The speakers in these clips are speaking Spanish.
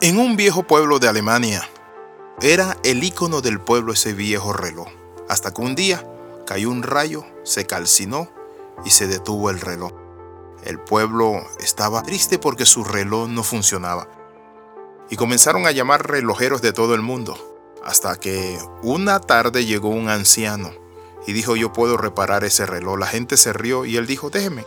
En un viejo pueblo de Alemania, era el icono del pueblo ese viejo reloj, hasta que un día cayó un rayo, se calcinó y se detuvo el reloj. El pueblo estaba triste porque su reloj no funcionaba. Y comenzaron a llamar relojeros de todo el mundo, hasta que una tarde llegó un anciano y dijo yo puedo reparar ese reloj. La gente se rió y él dijo déjeme.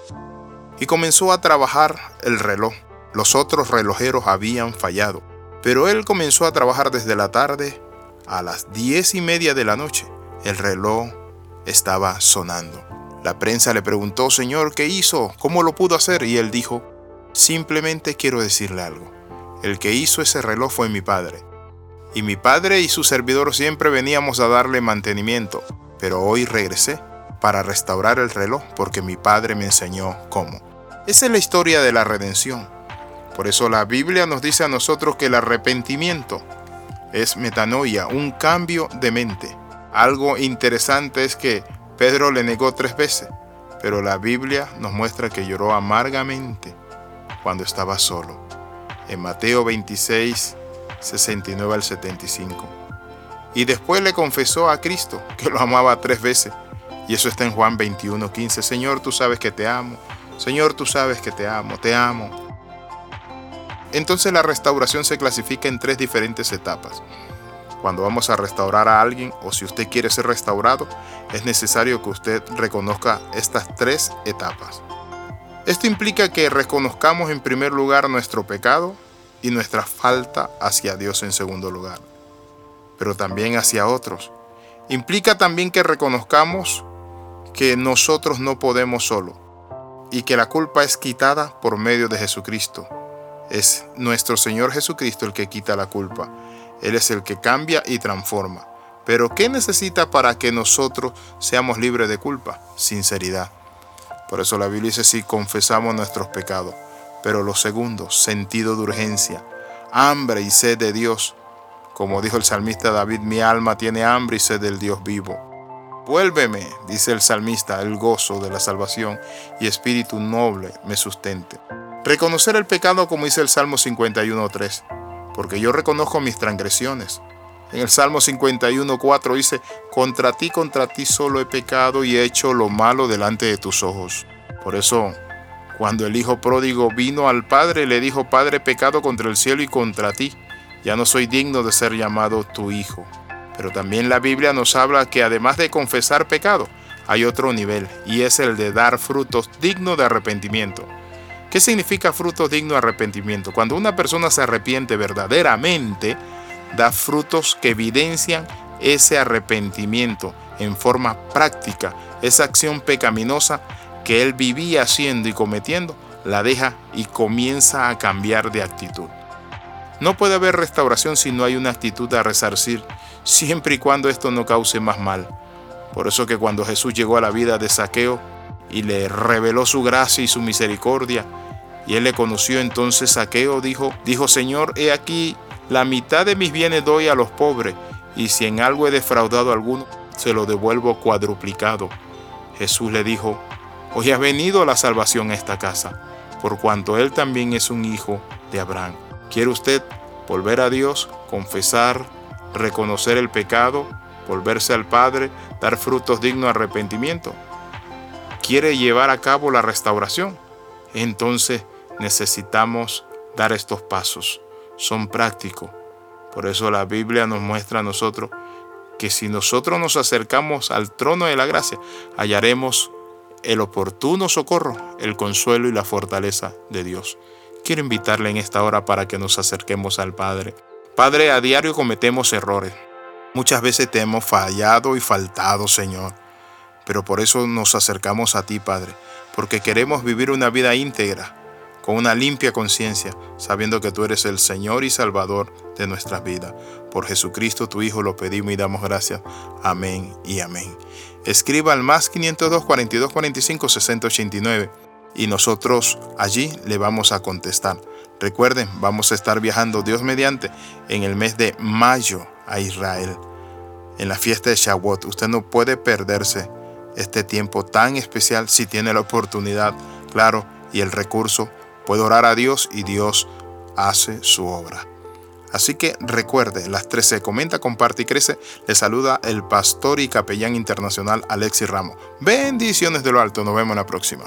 Y comenzó a trabajar el reloj. Los otros relojeros habían fallado, pero él comenzó a trabajar desde la tarde a las diez y media de la noche. El reloj estaba sonando. La prensa le preguntó, Señor, ¿qué hizo? ¿Cómo lo pudo hacer? Y él dijo, simplemente quiero decirle algo. El que hizo ese reloj fue mi padre. Y mi padre y su servidor siempre veníamos a darle mantenimiento, pero hoy regresé para restaurar el reloj porque mi padre me enseñó cómo. Esa es la historia de la redención. Por eso la Biblia nos dice a nosotros que el arrepentimiento es metanoia, un cambio de mente. Algo interesante es que Pedro le negó tres veces, pero la Biblia nos muestra que lloró amargamente cuando estaba solo. En Mateo 26, 69 al 75. Y después le confesó a Cristo que lo amaba tres veces. Y eso está en Juan 21, 15. Señor, tú sabes que te amo. Señor, tú sabes que te amo, te amo. Entonces la restauración se clasifica en tres diferentes etapas. Cuando vamos a restaurar a alguien o si usted quiere ser restaurado, es necesario que usted reconozca estas tres etapas. Esto implica que reconozcamos en primer lugar nuestro pecado y nuestra falta hacia Dios en segundo lugar, pero también hacia otros. Implica también que reconozcamos que nosotros no podemos solo y que la culpa es quitada por medio de Jesucristo. Es nuestro Señor Jesucristo el que quita la culpa él es el que cambia y transforma. Pero ¿qué necesita para que nosotros seamos libres de culpa? Sinceridad. Por eso la Biblia dice si confesamos nuestros pecados. Pero lo segundo, sentido de urgencia, hambre y sed de Dios. Como dijo el salmista David, mi alma tiene hambre y sed del Dios vivo. Vuélveme, dice el salmista, el gozo de la salvación y espíritu noble me sustente. Reconocer el pecado como dice el Salmo 51.3 porque yo reconozco mis transgresiones. En el Salmo 51.4 dice, contra ti, contra ti solo he pecado y he hecho lo malo delante de tus ojos. Por eso, cuando el hijo pródigo vino al padre, le dijo, Padre, pecado contra el cielo y contra ti. Ya no soy digno de ser llamado tu hijo. Pero también la Biblia nos habla que además de confesar pecado, hay otro nivel, y es el de dar frutos dignos de arrepentimiento. ¿Qué significa fruto digno de arrepentimiento? Cuando una persona se arrepiente verdaderamente, da frutos que evidencian ese arrepentimiento en forma práctica, esa acción pecaminosa que él vivía haciendo y cometiendo, la deja y comienza a cambiar de actitud. No puede haber restauración si no hay una actitud a resarcir, siempre y cuando esto no cause más mal. Por eso que cuando Jesús llegó a la vida de Saqueo y le reveló su gracia y su misericordia, y él le conoció entonces Saqueo, dijo, dijo, Señor, he aquí, la mitad de mis bienes doy a los pobres, y si en algo he defraudado a alguno, se lo devuelvo cuadruplicado. Jesús le dijo, hoy ha venido la salvación a esta casa, por cuanto él también es un hijo de Abraham. ¿Quiere usted volver a Dios, confesar, reconocer el pecado, volverse al Padre, dar frutos dignos de arrepentimiento? ¿Quiere llevar a cabo la restauración? Entonces necesitamos dar estos pasos. Son prácticos. Por eso la Biblia nos muestra a nosotros que si nosotros nos acercamos al trono de la gracia, hallaremos el oportuno socorro, el consuelo y la fortaleza de Dios. Quiero invitarle en esta hora para que nos acerquemos al Padre. Padre, a diario cometemos errores. Muchas veces te hemos fallado y faltado, Señor. Pero por eso nos acercamos a ti, Padre, porque queremos vivir una vida íntegra, con una limpia conciencia, sabiendo que tú eres el Señor y Salvador de nuestras vidas. Por Jesucristo tu Hijo lo pedimos y damos gracias. Amén y amén. Escriba al más 502 42 45 60 89 y nosotros allí le vamos a contestar. Recuerden, vamos a estar viajando Dios mediante en el mes de mayo a Israel, en la fiesta de Shavuot. Usted no puede perderse este tiempo tan especial si tiene la oportunidad, claro, y el recurso Puede orar a Dios y Dios hace su obra. Así que recuerde, las 13, comenta, comparte y crece. Le saluda el pastor y capellán internacional Alexis Ramos. Bendiciones de lo alto, nos vemos en la próxima.